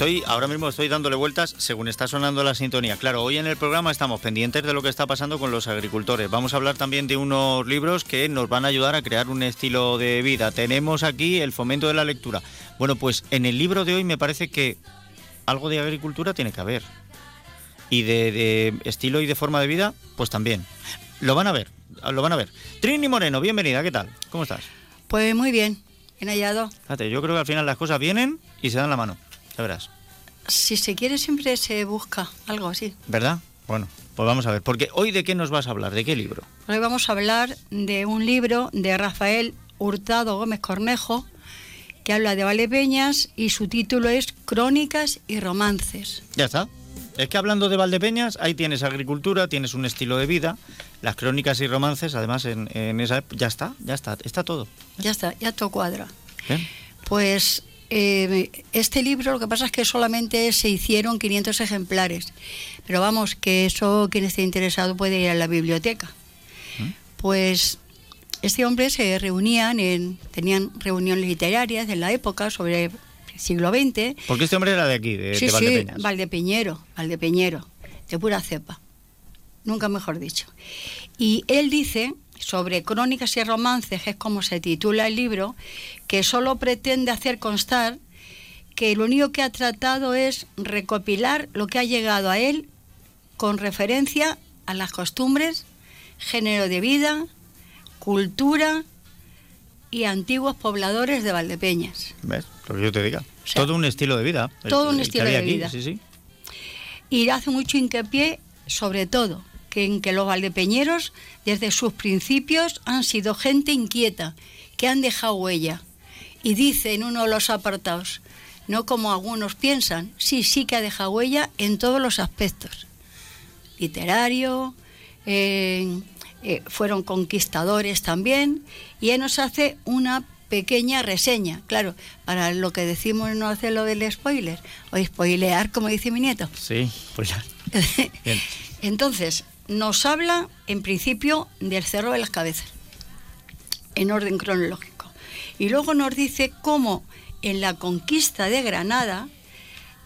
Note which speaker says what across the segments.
Speaker 1: Estoy, ahora mismo estoy dándole vueltas según está sonando la sintonía. Claro, hoy en el programa estamos pendientes de lo que está pasando con los agricultores. Vamos a hablar también de unos libros que nos van a ayudar a crear un estilo de vida. Tenemos aquí el fomento de la lectura. Bueno, pues en el libro de hoy me parece que algo de agricultura tiene que haber. Y de, de estilo y de forma de vida, pues también. Lo van a ver, lo van a ver. Trini Moreno, bienvenida, ¿qué tal? ¿Cómo estás?
Speaker 2: Pues muy bien, bien hallado.
Speaker 1: Fíjate, yo creo que al final las cosas vienen y se dan la mano. Ya verás.
Speaker 2: Si se quiere siempre se busca algo así.
Speaker 1: ¿Verdad? Bueno, pues vamos a ver. Porque hoy de qué nos vas a hablar, de qué libro.
Speaker 2: Hoy vamos a hablar de un libro de Rafael Hurtado Gómez Cornejo que habla de Valdepeñas y su título es Crónicas y Romances.
Speaker 1: Ya está. Es que hablando de Valdepeñas, ahí tienes agricultura, tienes un estilo de vida, las crónicas y romances, además en, en esa ep- ya está, ya está, está todo.
Speaker 2: Ya está, ya todo cuadra. Pues eh, este libro lo que pasa es que solamente se hicieron 500 ejemplares. Pero vamos, que eso quien esté interesado puede ir a la biblioteca. Pues este hombre se reunían en, tenían reuniones literarias en la época sobre el siglo XX.
Speaker 1: Porque este hombre era de aquí, de,
Speaker 2: sí,
Speaker 1: de
Speaker 2: sí,
Speaker 1: Valdepeñas.
Speaker 2: Valdepeñero, Valdepeñero, de pura cepa. Nunca mejor dicho. Y él dice sobre crónicas y romances, que es como se titula el libro, que solo pretende hacer constar que lo único que ha tratado es recopilar lo que ha llegado a él con referencia a las costumbres, género de vida, cultura y antiguos pobladores de Valdepeñas.
Speaker 1: ¿Ves? Lo que yo te diga.
Speaker 2: O sea,
Speaker 1: todo un estilo de vida.
Speaker 2: todo un
Speaker 1: el
Speaker 2: estilo de
Speaker 1: aquí,
Speaker 2: vida.
Speaker 1: Sí, sí.
Speaker 2: Y hace mucho hincapié, sobre todo, que en que los valdepeñeros, desde sus principios, han sido gente inquieta, que han dejado huella. Y dice en uno de los apartados, no como algunos piensan, sí, sí que ha dejado huella en todos los aspectos. Literario, eh, eh, fueron conquistadores también, y él nos hace una pequeña reseña, claro, para lo que decimos no hacer lo del spoiler, o spoilear, como dice mi nieto.
Speaker 1: Sí, pues ya.
Speaker 2: Entonces, nos habla en principio del Cerro de las Cabezas, en orden cronológico. Y luego nos dice cómo en la conquista de Granada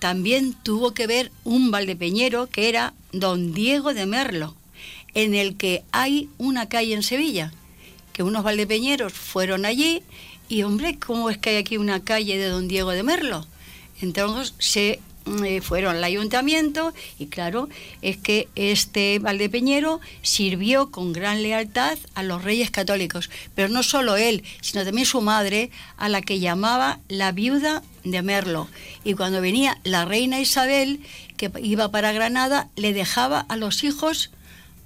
Speaker 2: también tuvo que ver un valdepeñero que era don Diego de Merlo, en el que hay una calle en Sevilla, que unos valdepeñeros fueron allí y, hombre, ¿cómo es que hay aquí una calle de don Diego de Merlo? Entonces se eh, fueron al ayuntamiento y claro, es que este Valdepeñero sirvió con gran lealtad a los reyes católicos, pero no solo él, sino también su madre, a la que llamaba la viuda de Merlo. Y cuando venía la reina Isabel, que iba para Granada, le dejaba a los hijos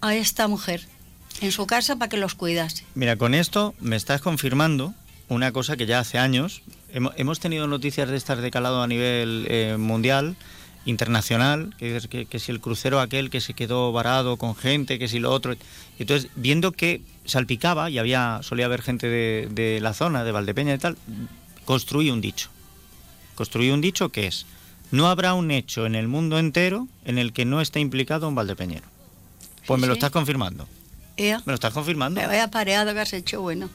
Speaker 2: a esta mujer en su casa para que los cuidase.
Speaker 1: Mira, con esto me estás confirmando una cosa que ya hace años hemo- hemos tenido noticias de estas de calado a nivel eh, mundial, internacional, que, que, que si el crucero aquel que se quedó varado con gente, que si lo otro. Entonces, viendo que salpicaba y había solía haber gente de, de la zona, de Valdepeña y tal, construí un dicho. Construí un dicho que es, no habrá un hecho en el mundo entero en el que no esté implicado un valdepeñero. Pues me lo estás confirmando. Me lo estás confirmando.
Speaker 2: Me vaya pareado que has hecho, bueno.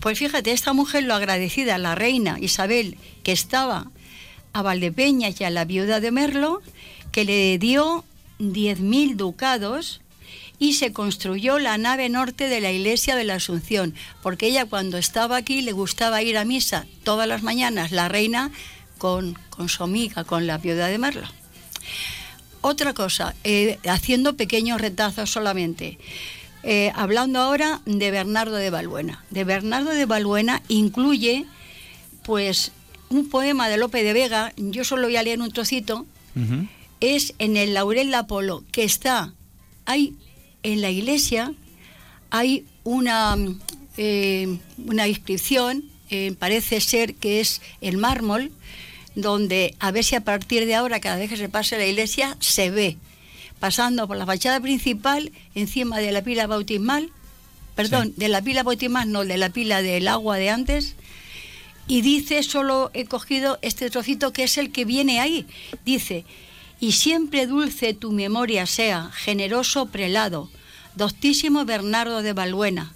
Speaker 2: Pues fíjate, esta mujer lo agradecida la reina Isabel, que estaba a Valdepeñas y a la viuda de Merlo, que le dio 10.000 ducados y se construyó la nave norte de la iglesia de la Asunción, porque ella cuando estaba aquí le gustaba ir a misa todas las mañanas, la reina con, con su amiga, con la viuda de Merlo. Otra cosa, eh, haciendo pequeños retazos solamente. Eh, hablando ahora de Bernardo de Balbuena. De Bernardo de Balbuena incluye, pues, un poema de Lope de Vega, yo solo voy a leer un trocito, es en el Laurel de Apolo, que está, hay en la iglesia, hay una, eh, una inscripción, eh, parece ser que es el mármol, donde a ver si a partir de ahora, cada vez que se pase la iglesia, se ve, pasando por la fachada principal, encima de la pila bautismal, perdón,
Speaker 1: Sí.
Speaker 2: de la pila bautismal, no, de la pila del agua de antes, y dice, solo he cogido este trocito que es el que viene ahí, dice, y siempre dulce tu memoria sea, generoso prelado, doctísimo Bernardo de Balbuena,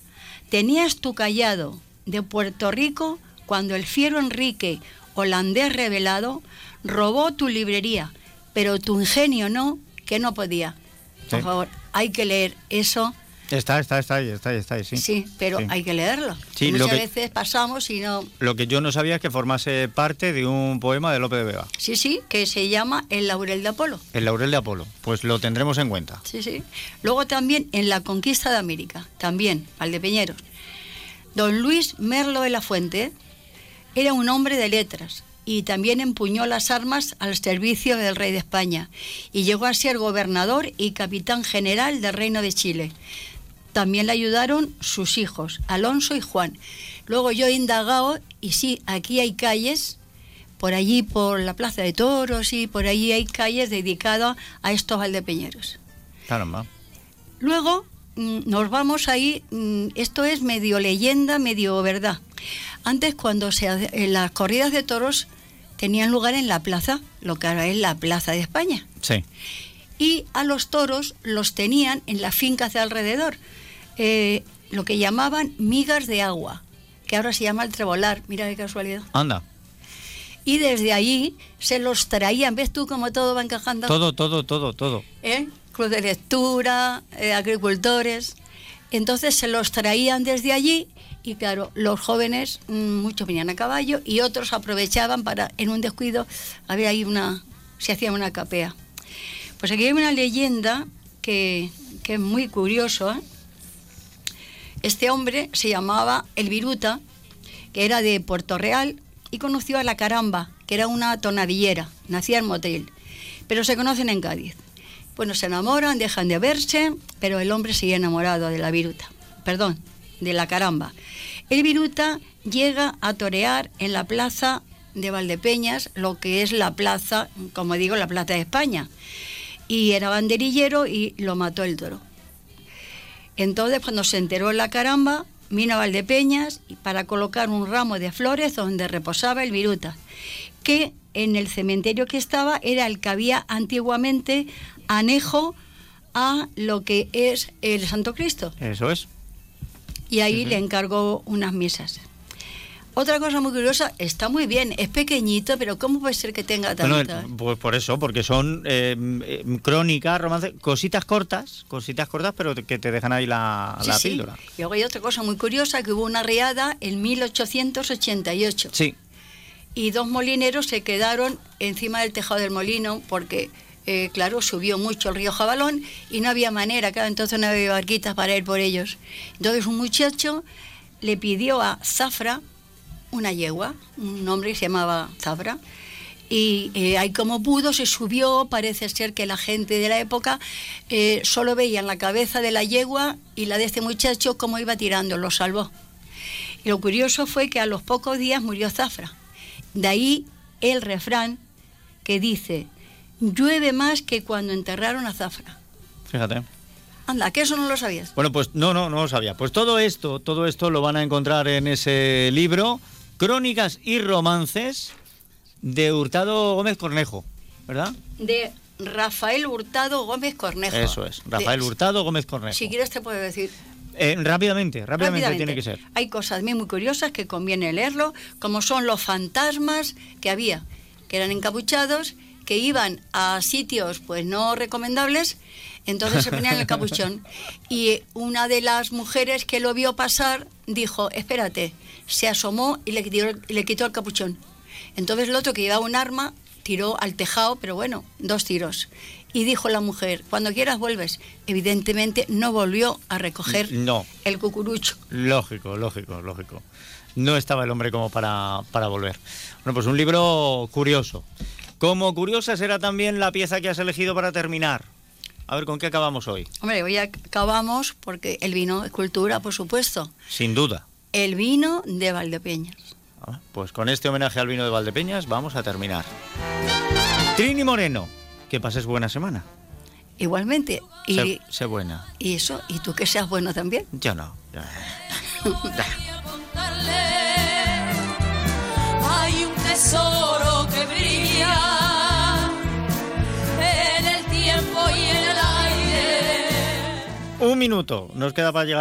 Speaker 2: tenías tu callado de Puerto Rico cuando el fiero Enrique, holandés revelado, robó tu librería, pero tu ingenio no, que no podía. Por
Speaker 1: Sí.
Speaker 2: favor, hay que leer eso.
Speaker 1: Está, está, está ahí, está ahí, está ahí, sí.
Speaker 2: Sí, pero
Speaker 1: Sí.
Speaker 2: hay que leerlo.
Speaker 1: Sí,
Speaker 2: Muchas
Speaker 1: que-
Speaker 2: veces pasamos y no...
Speaker 1: Lo que yo no sabía es que formase parte de un poema de Lope de Vega,
Speaker 2: Sí, sí, que se llama El laurel de Apolo.
Speaker 1: El Laurel de Apolo. Pues lo tendremos en cuenta.
Speaker 2: Sí, sí. Luego también en la conquista de América, también, Valdepeñeros. Don Luis Merlo de la Fuente era un hombre de letras y también empuñó las armas al servicio del rey de España y llegó a ser gobernador y capitán general del Reino de Chile. También le ayudaron sus hijos, Alonso y Juan. Luego yo he indagado y sí, aquí hay calles, por allí, por la Plaza de Toros y por allí hay calles dedicadas a estos valdepeñeros.
Speaker 1: Caramba.
Speaker 2: Luego mm, nos vamos ahí, mm, esto es medio leyenda, medio verdad. Antes cuando se en las corridas de toros tenían lugar en la plaza, lo que ahora es la Plaza de España.
Speaker 1: Sí.
Speaker 2: Y a los toros los tenían en las fincas de alrededor, eh, lo que llamaban migas de agua, que ahora se llama el trebolar, mira qué casualidad.
Speaker 1: Anda.
Speaker 2: Y desde allí se los traían, ¿ves tú cómo todo va encajando?
Speaker 1: Todo, todo, todo, todo.
Speaker 2: ¿eh? Club de lectura, eh, agricultores. Entonces se los traían desde allí y claro, los jóvenes, mm, muchos venían a caballo y otros aprovechaban para, en un descuido, había ahí una, se hacía una capea. Pues aquí hay una leyenda que, que es muy curioso. ¿eh? Este hombre se llamaba El Viruta, que era de Puerto Real y conoció a la Caramba, que era una tonadillera, nacía en Motril, pero se conocen en Cádiz. Bueno, se enamoran, dejan de verse, pero el hombre sigue enamorado de la Viruta, perdón, de la Caramba. El Viruta llega a torear en la plaza de Valdepeñas, lo que es la plaza, como digo, la plaza de España. Y era banderillero y lo mató el toro. Entonces, cuando se enteró la caramba, vino a Valdepeñas para colocar un ramo de flores donde reposaba el viruta, que en el cementerio que estaba era el que había antiguamente anejo a lo que es el Santo Cristo.
Speaker 1: Eso es.
Speaker 2: Y ahí le encargó unas misas. Otra cosa muy curiosa, está muy bien, es pequeñito, pero ¿cómo puede ser que tenga
Speaker 1: Bueno,
Speaker 2: tanta?
Speaker 1: pues por eso, porque son eh, eh, crónicas, romances, cositas cortas, cositas cortas, pero que te dejan ahí la,
Speaker 2: Sí,
Speaker 1: la
Speaker 2: sí.
Speaker 1: píldora.
Speaker 2: Y luego hay otra cosa muy curiosa, que hubo una riada en 1888.
Speaker 1: Sí,
Speaker 2: y dos molineros se quedaron encima del tejado del molino porque, eh, claro, subió mucho el río Jabalón y no había manera, claro, entonces no había barquitas para ir por ellos. Entonces un muchacho le pidió a Zafra una yegua, un hombre que se llamaba Zafra, y eh, ahí como pudo se subió, parece ser que la gente de la época eh, solo veían la cabeza de la yegua y la de este muchacho como iba tirando, lo salvó. Y lo curioso fue que a los pocos días murió Zafra. De ahí el refrán que dice, llueve más que cuando enterraron a Zafra.
Speaker 1: fíjate.
Speaker 2: Anda, que eso no lo sabías.
Speaker 1: Bueno, pues no, no, no lo sabía. Pues todo esto, todo esto lo van a encontrar en ese libro, Crónicas y Romances, de Hurtado Gómez Cornejo, ¿verdad?
Speaker 2: De Rafael Hurtado Gómez Cornejo.
Speaker 1: Eso es, Rafael
Speaker 2: De-
Speaker 1: Hurtado Gómez Cornejo.
Speaker 2: Si quieres te puedo decir.
Speaker 1: Eh, rápidamente, rápidamente,
Speaker 2: rápidamente.
Speaker 1: tiene que ser.
Speaker 2: Hay cosas muy, muy curiosas que conviene leerlo, como son los fantasmas que había, que eran encapuchados, que iban a sitios pues no recomendables, entonces se ponían el capuchón. Y una de las mujeres que lo vio pasar dijo, espérate, se asomó y le quitó, le quitó el capuchón. Entonces el otro que llevaba un arma tiró al tejado, pero bueno, dos tiros. Y dijo la mujer, cuando quieras vuelves. Evidentemente no volvió a recoger
Speaker 1: No,
Speaker 2: el cucurucho.
Speaker 1: lógico, lógico, lógico. No estaba el hombre como para, para volver. Bueno, pues un libro curioso. Como curiosa será también la pieza que has elegido para terminar. A ver, ¿con qué acabamos hoy?
Speaker 2: Hombre, hoy acabamos porque el vino es cultura, por supuesto.
Speaker 1: Sin duda.
Speaker 2: El vino de Valdepeñas.
Speaker 1: Ah, Pues con este homenaje al vino de Valdepeñas vamos a terminar. Trini Moreno, que pases buena semana.
Speaker 2: Igualmente. Y,
Speaker 1: Sé, sé buena.
Speaker 2: y eso, y tú que seas bueno también.
Speaker 1: Yo no.
Speaker 3: hay un tesoro que brilla
Speaker 1: Un minuto nos queda para llegar.